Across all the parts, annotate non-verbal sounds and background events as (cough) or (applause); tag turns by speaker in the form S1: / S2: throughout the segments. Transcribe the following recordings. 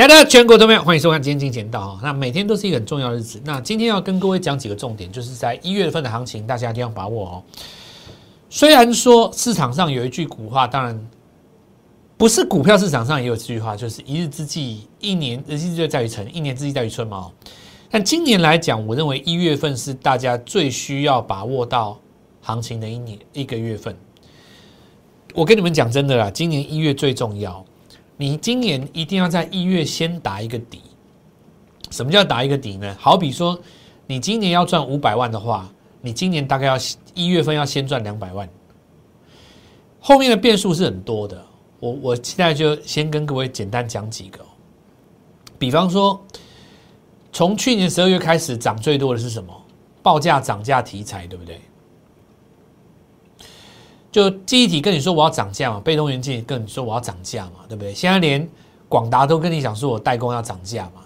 S1: 亲爱的全国投票，欢迎收看今天金钱道啊。那每天都是一个很重要的日子。那今天要跟各位讲几个重点，就是在一月份的行情，大家一定要把握哦。虽然说市场上有一句古话，当然不是股票市场上也有这句话，就是一日之计，一年日之计在于晨，一年之计在于春嘛。但今年来讲，我认为一月份是大家最需要把握到行情的一年一个月份。我跟你们讲真的啦，今年一月最重要。你今年一定要在一月先打一个底。什么叫打一个底呢？好比说，你今年要赚五百万的话，你今年大概要一月份要先赚两百万。后面的变数是很多的，我我现在就先跟各位简单讲几个。比方说，从去年十二月开始涨最多的是什么？报价涨价题材，对不对？就记忆体跟你说我要涨价嘛，被动元件跟你说我要涨价嘛，对不对？现在连广达都跟你讲说我代工要涨价嘛，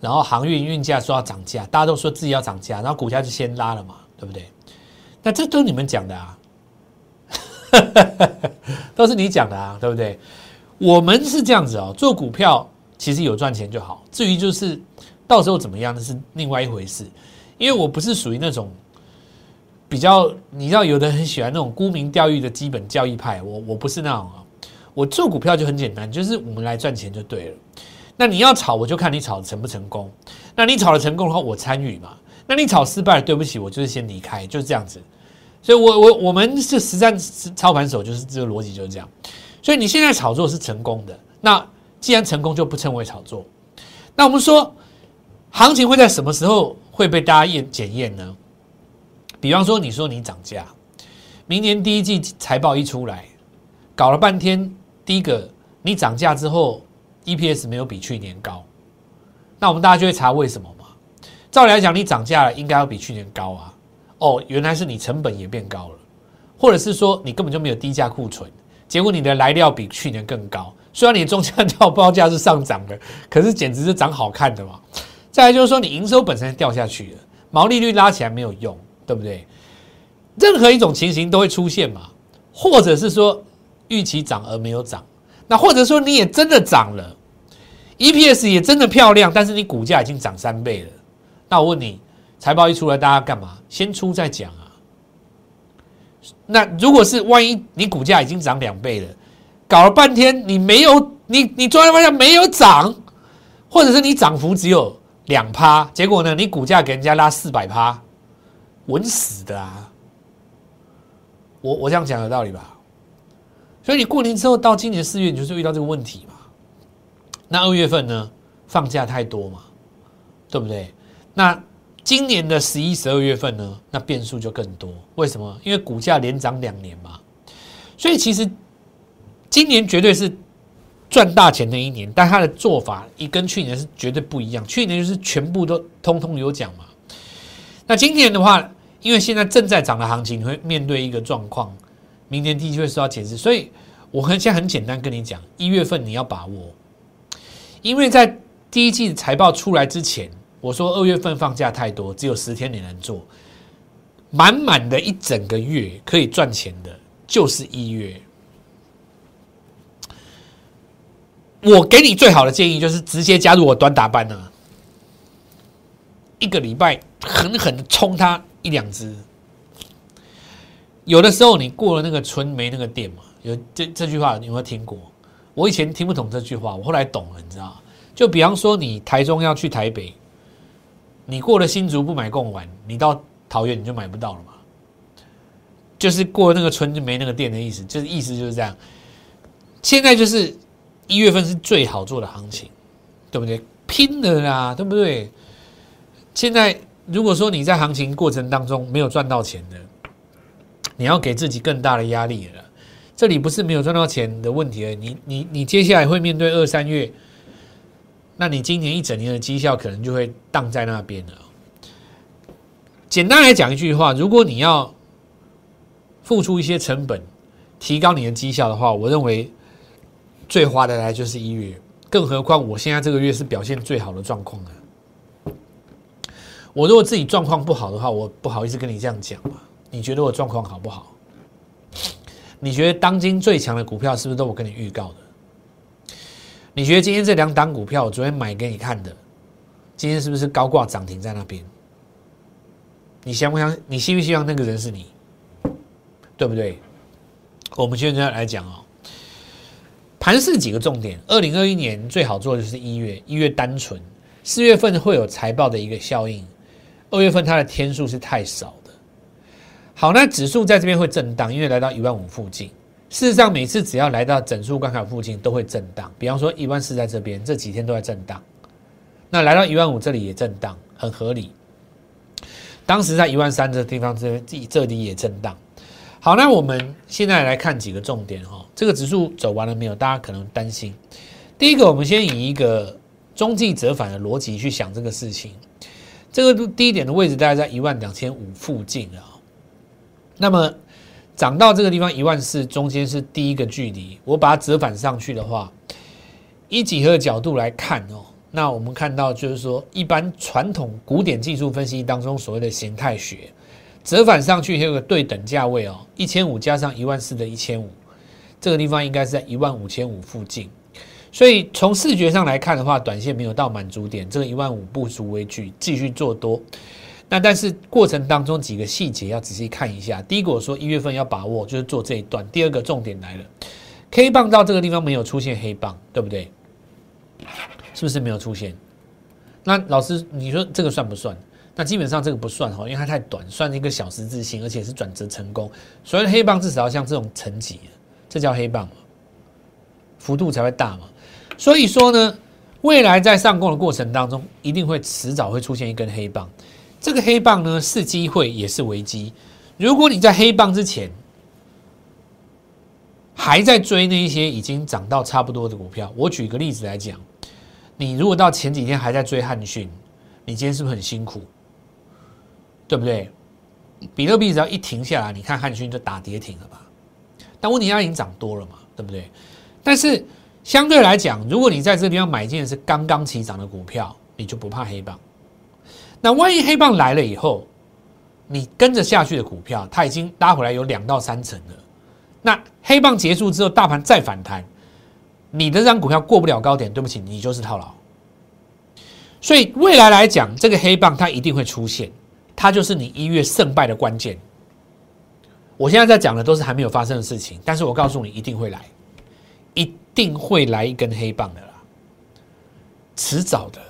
S1: 然后航运运价说要涨价，大家都说自己要涨价，然后股价就先拉了嘛，对不对？那这都你们讲的啊，(laughs) 都是你讲的啊，对不对？我们是这样子哦，做股票其实有赚钱就好，至于就是到时候怎么样那是另外一回事，因为我不是属于那种。比较，你知道有的很喜欢那种沽名钓誉的基本教义派，我我不是那种啊。我做股票就很简单，就是我们来赚钱就对了。那你要炒，我就看你炒成不成功。那你炒了成功的话，我参与嘛。那你炒失败了，对不起，我就是先离开，就是这样子。所以，我我我们是实战操盘手，就是这个逻辑就是这样。所以你现在炒作是成功的，那既然成功，就不称为炒作。那我们说，行情会在什么时候会被大家验检验呢？比方说，你说你涨价，明年第一季财报一出来，搞了半天，第一个你涨价之后，EPS 没有比去年高，那我们大家就会查为什么嘛？照理来讲，你涨价了，应该要比去年高啊。哦，原来是你成本也变高了，或者是说你根本就没有低价库存，结果你的来料比去年更高。虽然你中价料 (laughs) 报价是上涨的，可是简直是涨好看的嘛。再来就是说，你营收本身掉下去了，毛利率拉起来没有用。对不对？任何一种情形都会出现嘛，或者是说预期涨而没有涨，那或者说你也真的涨了，EPS 也真的漂亮，但是你股价已经涨三倍了。那我问你，财报一出来，大家干嘛？先出再讲啊。那如果是万一你股价已经涨两倍了，搞了半天你没有，你你昨天发现没有涨，或者是你涨幅只有两趴，结果呢，你股价给人家拉四百趴。稳死的啊！我我这样讲有道理吧？所以你过年之后到今年四月，你就是遇到这个问题嘛？那二月份呢？放假太多嘛？对不对？那今年的十一、十二月份呢？那变数就更多。为什么？因为股价连涨两年嘛。所以其实今年绝对是赚大钱的一年，但他的做法一跟去年是绝对不一样。去年就是全部都通通有奖嘛。那今年的话，因为现在正在涨的行情，你会面对一个状况，明年第一季会受到减持，所以我很现在很简单跟你讲，一月份你要把握，因为在第一季财报出来之前，我说二月份放假太多，只有十天你能做，满满的一整个月可以赚钱的，就是一月。我给你最好的建议就是直接加入我短打班呢，一个礼拜狠狠的冲它。一两只，有的时候你过了那个村没那个店嘛？有这这句话你有没有听过？我以前听不懂这句话，我后来懂了，你知道就比方说你台中要去台北，你过了新竹不买贡丸，你到桃园你就买不到了嘛。就是过了那个村就没那个店的意思，就是意思就是这样。现在就是一月份是最好做的行情，对不对？拼的啦，对不对？现在。如果说你在行情过程当中没有赚到钱的，你要给自己更大的压力了。这里不是没有赚到钱的问题了，你你你接下来会面对二三月，那你今年一整年的绩效可能就会荡在那边了。简单来讲一句话，如果你要付出一些成本，提高你的绩效的话，我认为最划得来就是一月，更何况我现在这个月是表现最好的状况了。我如果自己状况不好的话，我不好意思跟你这样讲嘛。你觉得我状况好不好？你觉得当今最强的股票是不是都我跟你预告的？你觉得今天这两档股票，我昨天买给你看的，今天是不是高挂涨停在那边？你想不想？你希不希望那个人是你？对不对？我们现在来讲哦，盘市几个重点。二零二一年最好做的就是一月，一月单纯，四月份会有财报的一个效应，二月份它的天数是太少的。好，那指数在这边会震荡，因为来到一万五附近。事实上，每次只要来到整数关卡附近，都会震荡。比方说，一万四在这边，这几天都在震荡。那来到一万五这里也震荡，很合理。当时在一万三这地方，这这里也震荡。好，那我们现在来看几个重点哈。这个指数走完了没有？大家可能担心。第一个，我们先以一个中继折返的逻辑去想这个事情。这个低点的位置大概在一万两千五附近啊。那么。涨到这个地方一万四，中间是第一个距离。我把它折返上去的话，以几何角度来看哦，那我们看到就是说，一般传统古典技术分析当中所谓的形态学，折返上去有个对等价位哦，一千五加上一万四的一千五，这个地方应该是在一万五千五附近。所以从视觉上来看的话，短线没有到满足点，这个一万五不足为惧，继续做多。那但是过程当中几个细节要仔细看一下。第一个我说一月份要把握，就是做这一段。第二个重点来了，K 棒到这个地方没有出现黑棒，对不对？是不是没有出现？那老师你说这个算不算？那基本上这个不算哈，因为它太短，算一个小十字星，而且是转折成功。所以黑棒至少要像这种层级，这叫黑棒，幅度才会大嘛。所以说呢，未来在上攻的过程当中，一定会迟早会出现一根黑棒。这个黑棒呢是机会也是危机。如果你在黑棒之前还在追那一些已经涨到差不多的股票，我举个例子来讲，你如果到前几天还在追汉讯，你今天是不是很辛苦？对不对？比特币只要一停下来，你看汉讯就打跌停了吧？但问题它已经涨多了嘛，对不对？但是相对来讲，如果你在这个地方买进的是刚刚起涨的股票，你就不怕黑棒。那万一黑棒来了以后，你跟着下去的股票，它已经拉回来有两到三成了。那黑棒结束之后，大盘再反弹，你的这张股票过不了高点，对不起，你就是套牢。所以未来来讲，这个黑棒它一定会出现，它就是你一月胜败的关键。我现在在讲的都是还没有发生的事情，但是我告诉你，一定会来，一定会来一根黑棒的啦，迟早的。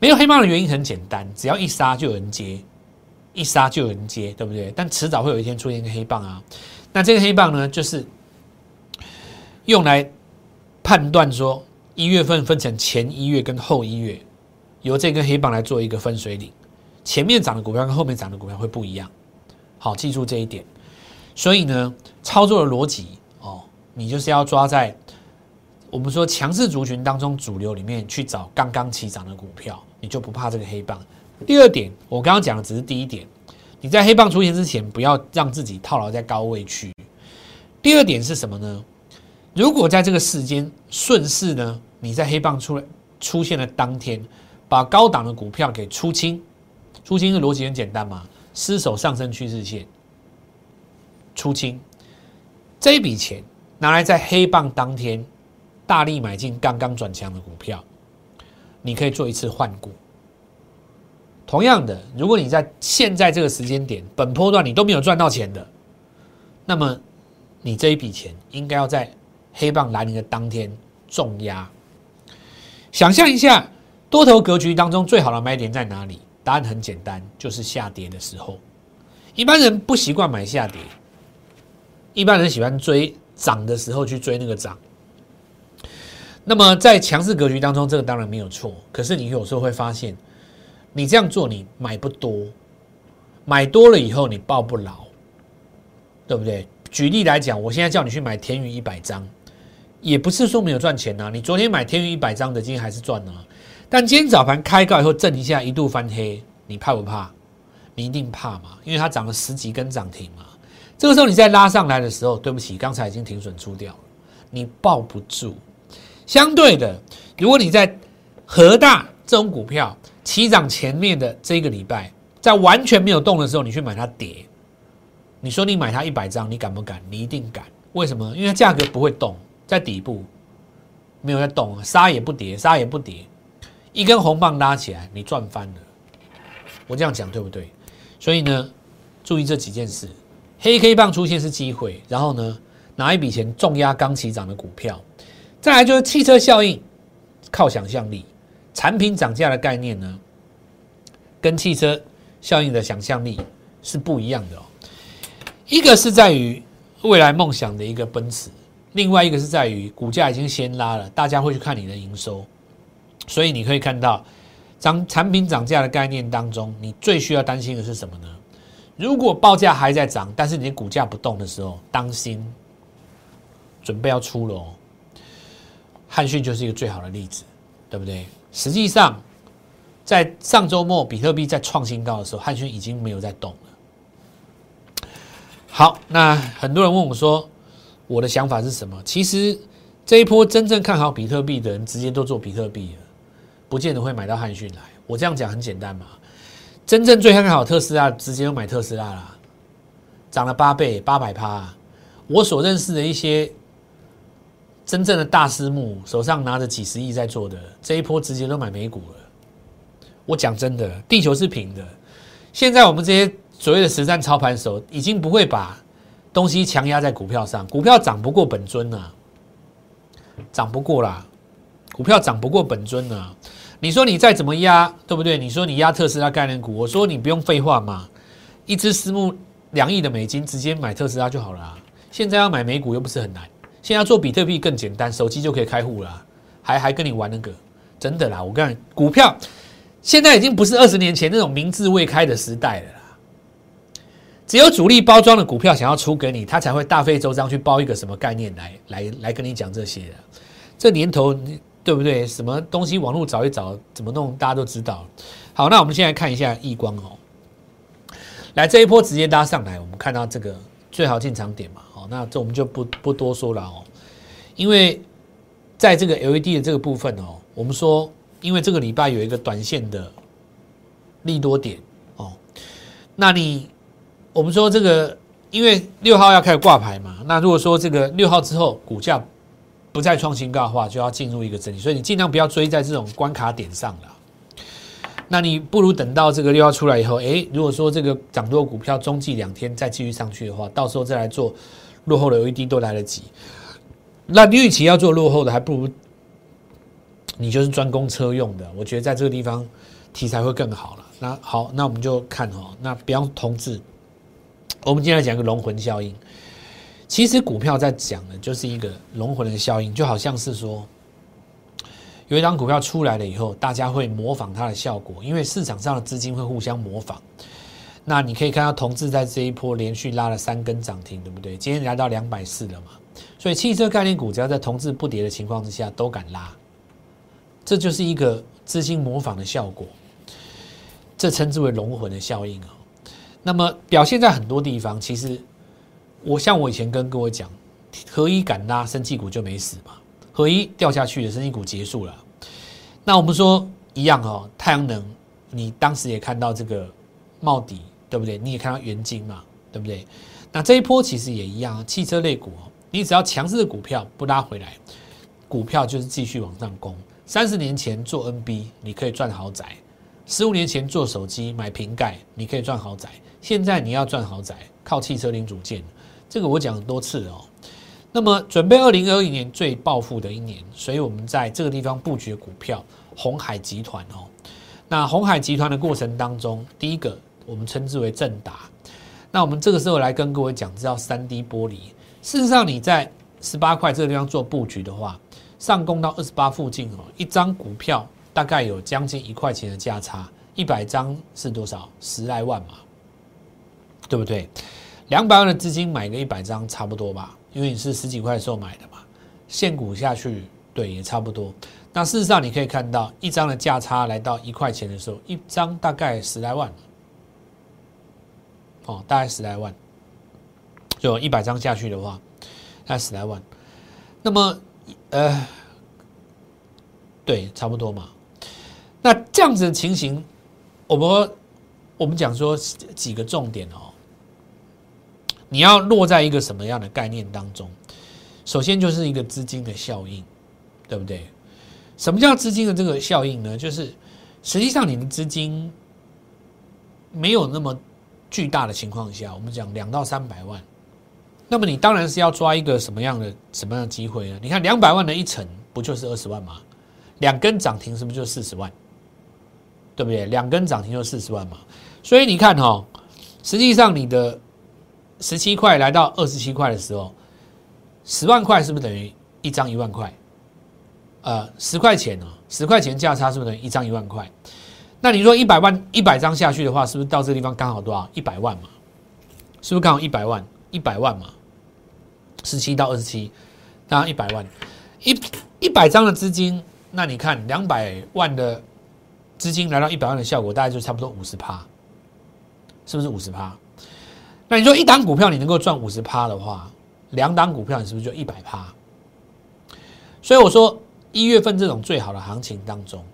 S1: 没有黑棒的原因很简单，只要一杀就有人接，一杀就有人接，对不对？但迟早会有一天出现一个黑棒啊。那这个黑棒呢，就是用来判断说一月份分成前一月跟后一月，由这根黑棒来做一个分水岭。前面涨的股票跟后面涨的股票会不一样，好，记住这一点。所以呢，操作的逻辑哦，你就是要抓在。我们说强势族群当中主流里面去找刚刚起涨的股票，你就不怕这个黑棒。第二点，我刚刚讲的只是第一点，你在黑棒出现之前，不要让自己套牢在高位区。第二点是什么呢？如果在这个时间顺势呢，你在黑棒出来出现的当天，把高档的股票给出清，出清的逻辑很简单嘛，失守上升趋势线，出清这一笔钱拿来在黑棒当天。大力买进刚刚转强的股票，你可以做一次换股。同样的，如果你在现在这个时间点本波段你都没有赚到钱的，那么你这一笔钱应该要在黑棒来临的当天重压。想象一下，多头格局当中最好的买点在哪里？答案很简单，就是下跌的时候。一般人不习惯买下跌，一般人喜欢追涨的时候去追那个涨。那么在强势格局当中，这个当然没有错。可是你有时候会发现，你这样做你买不多，买多了以后你抱不牢，对不对？举例来讲，我现在叫你去买天宇一百张，也不是说没有赚钱呐。你昨天买天宇一百张的，今天还是赚了。但今天早盘开高以后震一下，一度翻黑，你怕不怕？你一定怕嘛，因为它涨了十几根涨停嘛。这个时候你再拉上来的时候，对不起，刚才已经停损出掉了，你抱不住。相对的，如果你在和大这种股票起涨前面的这个礼拜，在完全没有动的时候，你去买它跌，你说你买它一百张，你敢不敢？你一定敢。为什么？因为价格不会动，在底部，没有在动，杀也不跌，杀也不跌，一根红棒拉起来，你赚翻了。我这样讲对不对？所以呢，注意这几件事：黑 K 棒出现是机会，然后呢，拿一笔钱重压刚起涨的股票，再来就是汽车效应，靠想象力，产品涨价的概念呢，跟汽车效应的想象力是不一样的哦。一个是在于未来梦想的一个奔驰，另外一个是在于股价已经先拉了，大家会去看你的营收，所以你可以看到涨产品涨价的概念当中，你最需要担心的是什么呢？如果报价还在涨，但是你的股价不动的时候，当心准备要出了哦。汉讯就是一个最好的例子，对不对？实际上，在上周末比特币在创新高的时候，汉讯已经没有在动了。好，那很多人问我说，我的想法是什么？其实这一波真正看好比特币的人，直接都做比特币了，不见得会买到汉讯来。我这样讲很简单嘛，真正最看好特斯拉，直接都买特斯拉啦，涨了八倍，八百趴。我所认识的一些真正的大私募，手上拿着几十亿在做的，这一波直接都买美股了。我讲真的，地球是平的，现在我们这些。所谓的实战操盘手已经不会把东西强压在股票上，股票涨不过本尊呐，涨不过啦，股票涨不过本尊呐。你说你再怎么压，对不对？你说你压特斯拉概念股，我说你不用废话嘛，一支私募两亿的美金，直接买特斯拉就好了。现在要买美股又不是很难，现在做比特币更简单，手机就可以开户了，还还跟你玩那个，真的啦！我跟你股票现在已经不是二十年前那种名字未开的时代了啦。只有主力包装的股票想要出给你，他才会大费周章去包一个什么概念来来来跟你讲这些的。这年头对不对？什么东西网络找一找，怎么弄大家都知道。好，那我们现在看一下易光哦，来这一波直接拉上来，我们看到这个最好进场点嘛。那这我们就不不多说了哦，因为在这个 LED 的这个部分哦，我们说因为这个礼拜有一个短线的利多点哦，那你。我们说这个，因为六号要开始挂牌嘛，那如果说这个六号之后股价不再创新高的话，就要进入一个整理，所以你尽量不要追在这种关卡点上了。那你不如等到这个六号出来以后，诶，如果说这个涨多股票中继两天再继续上去的话，到时候再来做落后的 LED 都来得及。那你与其要做落后的，还不如你就是专攻车用的。我觉得在这个地方题材会更好了。那好，那我们就看哦，那不要同志。我们今天来讲一个龙魂效应。其实股票在讲的就是一个龙魂的效应，就好像是说，有一张股票出来了以后，大家会模仿它的效果，因为市场上的资金会互相模仿。那你可以看到，同志在这一波连续拉了三根涨停，对不对？今天来到两百四了嘛。所以汽车概念股只要在同质不跌的情况之下都敢拉，这就是一个资金模仿的效果。这称之为龙魂的效应啊。那么表现在很多地方，其实我像我以前跟各位讲，合一敢拉，生气股就没死嘛。合一掉下去的生技股结束了。那我们说一样哦，太阳能，你当时也看到这个茂底，对不对？你也看到元晶嘛，对不对？那这一波其实也一样啊，汽车类股，你只要强势的股票不拉回来，股票就是继续往上攻。三十年前做 NB，你可以赚豪宅；十五年前做手机买瓶盖，你可以赚豪宅。现在你要赚豪宅，靠汽车零组件，这个我讲很多次哦。那么准备二零二一年最暴富的一年，所以我们在这个地方布局股票，红海集团哦。那红海集团的过程当中，第一个我们称之为正达。那我们这个时候来跟各位讲，叫三 D 玻璃。事实上，你在十八块这个地方做布局的话，上攻到二十八附近哦，一张股票大概有将近一块钱的价差，一百张是多少？十来万嘛。对不对？两百万的资金买个一百张差不多吧，因为你是十几块的时候买的嘛，现股下去，对，也差不多。那事实上你可以看到，一张的价差来到一块钱的时候，一张大概十来万，哦，大概十来万，就一百张下去的话，大概十来万。那么，呃，对，差不多嘛。那这样子的情形，我们我们讲说几个重点哦。你要落在一个什么样的概念当中？首先就是一个资金的效应，对不对？什么叫资金的这个效应呢？就是实际上你的资金没有那么巨大的情况下，我们讲两到三百万，那么你当然是要抓一个什么样的什么样的机会呢？你看两百万的一层不就是二十万吗？两根涨停是不是就四十万？对不对？两根涨停就四十万嘛。所以你看哈，实际上你的十七块来到二十七块的时候，十万块是不是等于一张一万块？呃，十块钱哦，十块钱价差是不是等于一张一万块？那你说一百万一百张下去的话，是不是到这个地方刚好多少？一百万嘛？是不是刚好一百万？一百万嘛？十七到二十七，当然一百万，一一百张的资金。那你看，两百万的资金来到一百万的效果，大概就差不多五十趴，是不是五十趴？那你说一档股票你能够赚五十趴的话，两档股票你是不是就一百趴？所以我说一月份这种最好的行情当中，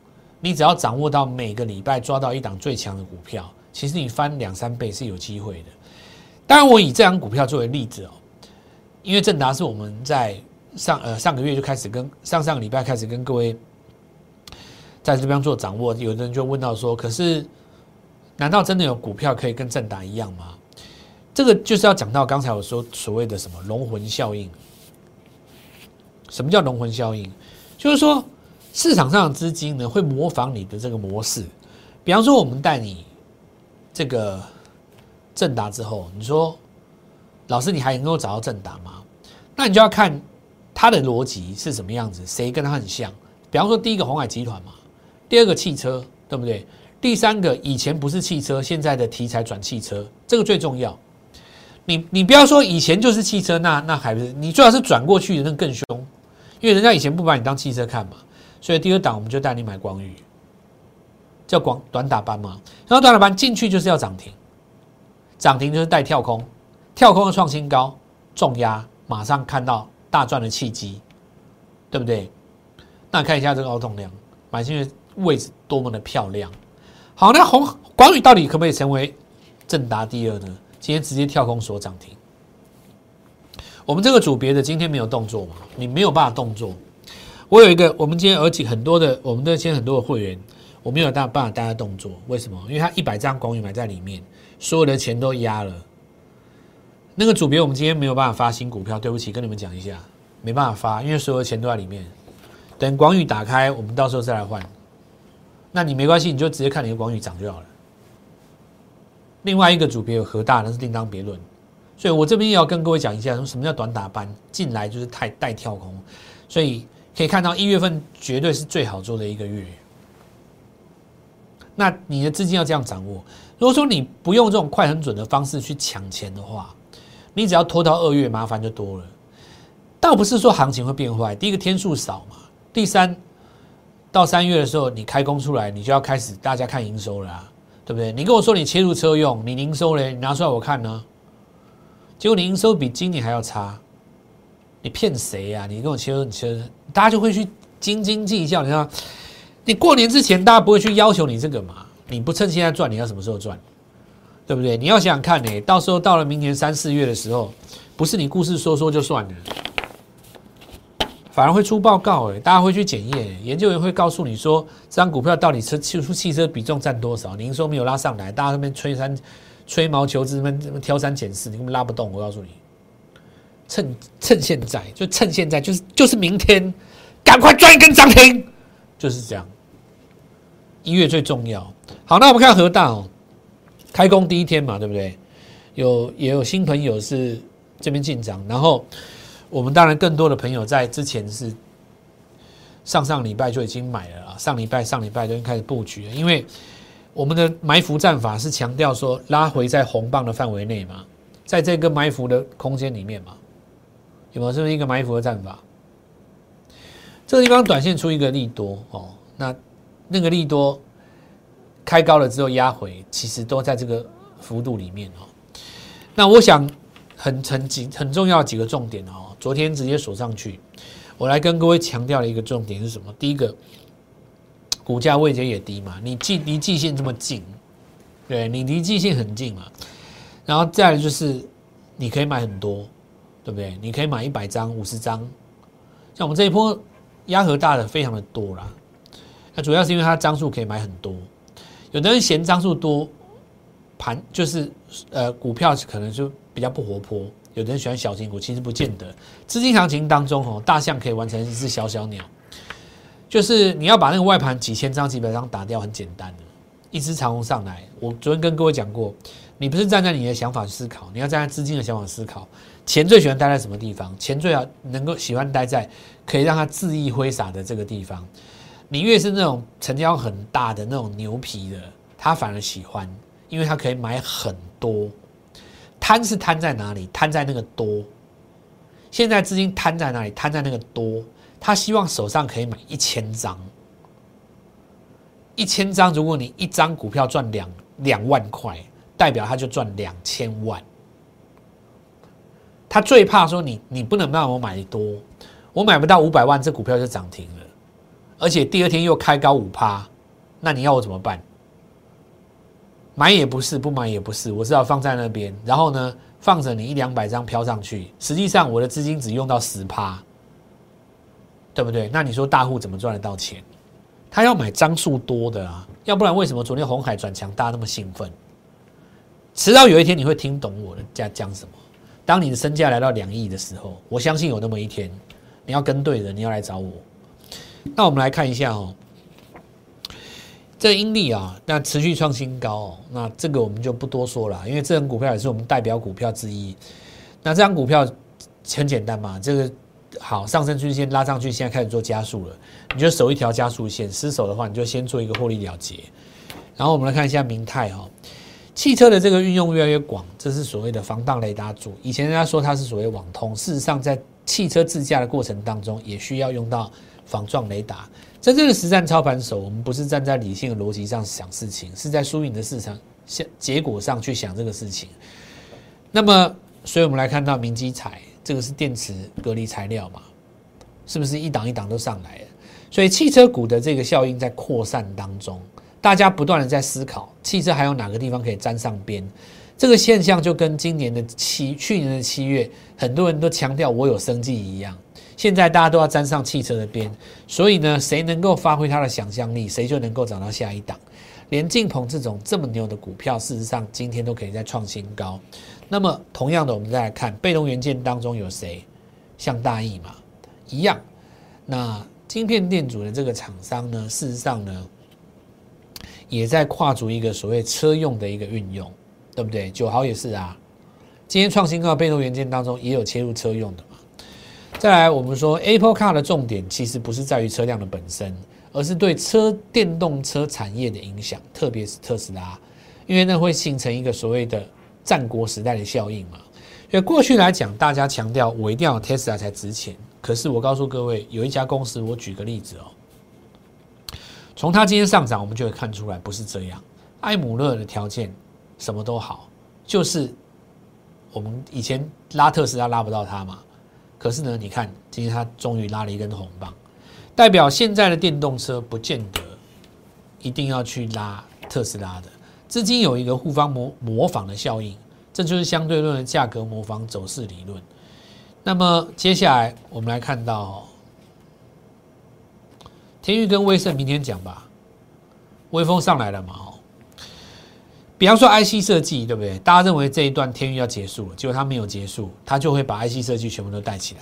S1: 你只要掌握到每个礼拜抓到一档最强的股票，其实你翻两三倍是有机会的。当然，我以这档股票作为例子哦，因为正达是我们在上呃上个月就开始跟上上个礼拜开始跟各位。在这边做掌握，有的人就问到说：“可是，难道真的有股票可以跟正达一样吗？”这个就是要讲到刚才我说所谓的什么龙魂效应。什么叫龙魂效应？就是说市场上的资金呢会模仿你的这个模式。比方说，我们带你这个正达之后，你说老师，你还能够找到正达吗？那你就要看他的逻辑是什么样子，谁跟他很像。比方说，第一个红海集团嘛。第二个汽车，对不对？第三个以前不是汽车，现在的题材转汽车，这个最重要。你你不要说以前就是汽车，那那还不是你最好是转过去的，那更凶，因为人家以前不把你当汽车看嘛。所以第二档我们就带你买光宇，叫广短打班嘛。然后短打班进去就是要涨停，涨停就是带跳空，跳空的创新高，重压马上看到大赚的契机，对不对？那看一下这个凹动量，买进去。位置多么的漂亮，好，那红广宇到底可不可以成为正达第二呢？今天直接跳空锁涨停。我们这个组别的今天没有动作嘛？你没有办法动作。我有一个，我们今天而且很多的，我们的今天很多的会员，我没有办法大家动作。为什么？因为他一百张广宇买在里面，所有的钱都压了。那个组别我们今天没有办法发新股票，对不起，跟你们讲一下，没办法发，因为所有的钱都在里面。等广宇打开，我们到时候再来换。那你没关系，你就直接看你的广宇涨就好了。另外一个组别有何大，那是另当别论。所以我这边也要跟各位讲一下，什么叫短打班进来就是太带跳空，所以可以看到一月份绝对是最好做的一个月。那你的资金要这样掌握。如果说你不用这种快很准的方式去抢钱的话，你只要拖到二月，麻烦就多了。倒不是说行情会变坏，第一个天数少嘛，第三。到三月的时候，你开工出来，你就要开始大家看营收了，对不对？你跟我说你切入车用，你营收嘞，你拿出来我看呢。结果你营收比今年还要差，你骗谁呀？你跟我切入，你切入，大家就会去斤斤计较。你看，你过年之前大家不会去要求你这个嘛？你不趁现在赚，你要什么时候赚？对不对？你要想想看呢，到时候到了明年三四月的时候，不是你故事说说就算了。反而会出报告哎，大家会去检验，研究员会告诉你说，这张股票到底车汽汽车比重占多少？您说没有拉上来，大家那边吹山吹毛求疵，那边挑三拣四，你根本拉不动。我告诉你，趁趁现在，就趁现在，就是就是明天，赶快赚一根涨停，就是这样。一月最重要。好，那我们看核大哦，开工第一天嘛，对不对？有也有新朋友是这边进涨，然后。我们当然更多的朋友在之前是上上礼拜就已经买了啊，上礼拜上礼拜就已经开始布局了，因为我们的埋伏战法是强调说拉回在红棒的范围内嘛，在这个埋伏的空间里面嘛，有没有这么一个埋伏的战法？这个地方短线出一个利多哦，那那个利多开高了之后压回，其实都在这个幅度里面哦。那我想很很几很重要几个重点哦。昨天直接锁上去，我来跟各位强调的一个重点是什么？第一个，股价位阶也低嘛，你距离季线这么近，对你离季线很近嘛。然后再来就是你可以买很多，对不对？你可以买一百张、五十张，像我们这一波压核大的非常的多啦。那主要是因为它张数可以买很多，有的人嫌张数多，盘就是呃股票可能就比较不活泼。有的人喜欢小型股，其实不见得。资金行情当中哦，大象可以完成一只小小鸟，就是你要把那个外盘几千张、几百张打掉，很简单的，一只长虹上来。我昨天跟各位讲过，你不是站在你的想法思考，你要站在资金的想法思考。钱最喜欢待在什么地方？钱最好能够喜欢待在可以让它恣意挥洒的这个地方。你越是那种成交很大的那种牛皮的，他反而喜欢，因为他可以买很多。贪是贪在哪里？贪在那个多。现在资金贪在哪里？贪在那个多。他希望手上可以买一千张，一千张。如果你一张股票赚两两万块，代表他就赚两千万。他最怕说你你不能让我买多，我买不到五百万，这股票就涨停了，而且第二天又开高五趴，那你要我怎么办？买也不是，不买也不是，我只好放在那边，然后呢，放着你一两百张飘上去，实际上我的资金只用到十趴，对不对？那你说大户怎么赚得到钱？他要买张数多的啊，要不然为什么昨天红海转强，大家那么兴奋？迟早有一天你会听懂我的在讲什么。当你的身价来到两亿的时候，我相信有那么一天，你要跟对人，你要来找我。那我们来看一下哦。这英利啊，那持续创新高，那这个我们就不多说了，因为这张股票也是我们代表股票之一。那这张股票很简单嘛，这个好上升均线拉上去，现在开始做加速了，你就守一条加速线，失守的话，你就先做一个获利了结。然后我们来看一下明泰哈，汽车的这个运用越来越广，这是所谓的防荡雷达组。以前人家说它是所谓网通，事实上在汽车自驾的过程当中，也需要用到防撞雷达。在这个实战操盘手，我们不是站在理性的逻辑上想事情，是在输赢的市场下结果上去想这个事情。那么，所以我们来看到明基材，这个是电池隔离材料嘛？是不是一档一档都上来了？所以汽车股的这个效应在扩散当中，大家不断的在思考，汽车还有哪个地方可以沾上边？这个现象就跟今年的七、去年的七月，很多人都强调我有生计一样。现在大家都要沾上汽车的边，所以呢，谁能够发挥他的想象力，谁就能够找到下一档。连晋鹏这种这么牛的股票，事实上今天都可以再创新高。那么，同样的，我们再来看被动元件当中有谁？像大益嘛，一样。那晶片店主的这个厂商呢，事实上呢，也在跨足一个所谓车用的一个运用，对不对？九豪也是啊，今天创新高被动元件当中也有切入车用的嘛。再来，我们说 Apple Car 的重点其实不是在于车辆的本身，而是对车电动车产业的影响，特别是特斯拉，因为那会形成一个所谓的战国时代的效应嘛。因为过去来讲，大家强调我一定要 Tesla 才值钱，可是我告诉各位，有一家公司，我举个例子哦，从它今天上涨，我们就会看出来不是这样。艾姆勒的条件什么都好，就是我们以前拉特斯拉拉不到它嘛。可是呢，你看今天它终于拉了一根红棒，代表现在的电动车不见得一定要去拉特斯拉的资金有一个互方模模仿的效应，这就是相对论的价格模仿走势理论。那么接下来我们来看到天域跟威盛，明天讲吧，微风上来了嘛？哦比方说 IC 设计，对不对？大家认为这一段天域要结束了，结果它没有结束，它就会把 IC 设计全部都带起来。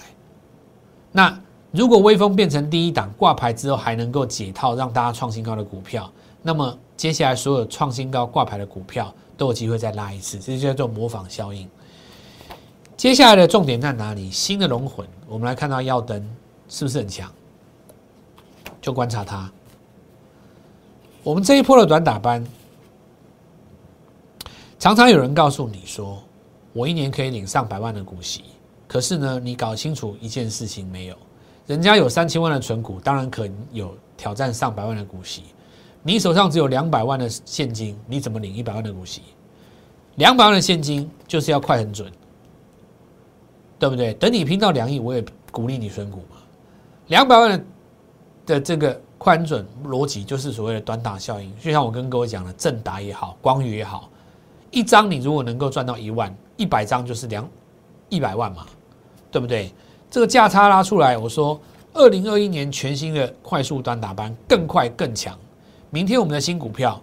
S1: 那如果微风变成第一档挂牌之后还能够解套，让大家创新高的股票，那么接下来所有创新高挂牌的股票都有机会再拉一次，这就叫做模仿效应。接下来的重点在哪里？新的龙魂，我们来看到耀灯是不是很强？就观察它。我们这一波的短打班。常常有人告诉你说，我一年可以领上百万的股息，可是呢，你搞清楚一件事情没有？人家有三千万的存股，当然可有挑战上百万的股息。你手上只有两百万的现金，你怎么领一百万的股息？两百万的现金就是要快很准，对不对？等你拼到两亿，我也鼓励你存股嘛。两百万的的这个宽准逻辑，就是所谓的短打效应。就像我跟各位讲的，正达也好，光宇也好。一张你如果能够赚到一万，一百张就是两一百万嘛，对不对？这个价差拉出来，我说二零二一年全新的快速端打班更快更强。明天我们的新股票，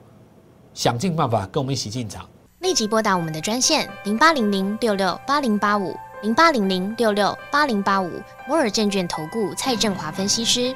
S1: 想尽办法跟我们一起进场。
S2: 立即拨打我们的专线零八零零六六八零八五零八零零六六八零八五摩尔证券投顾蔡振华分析师。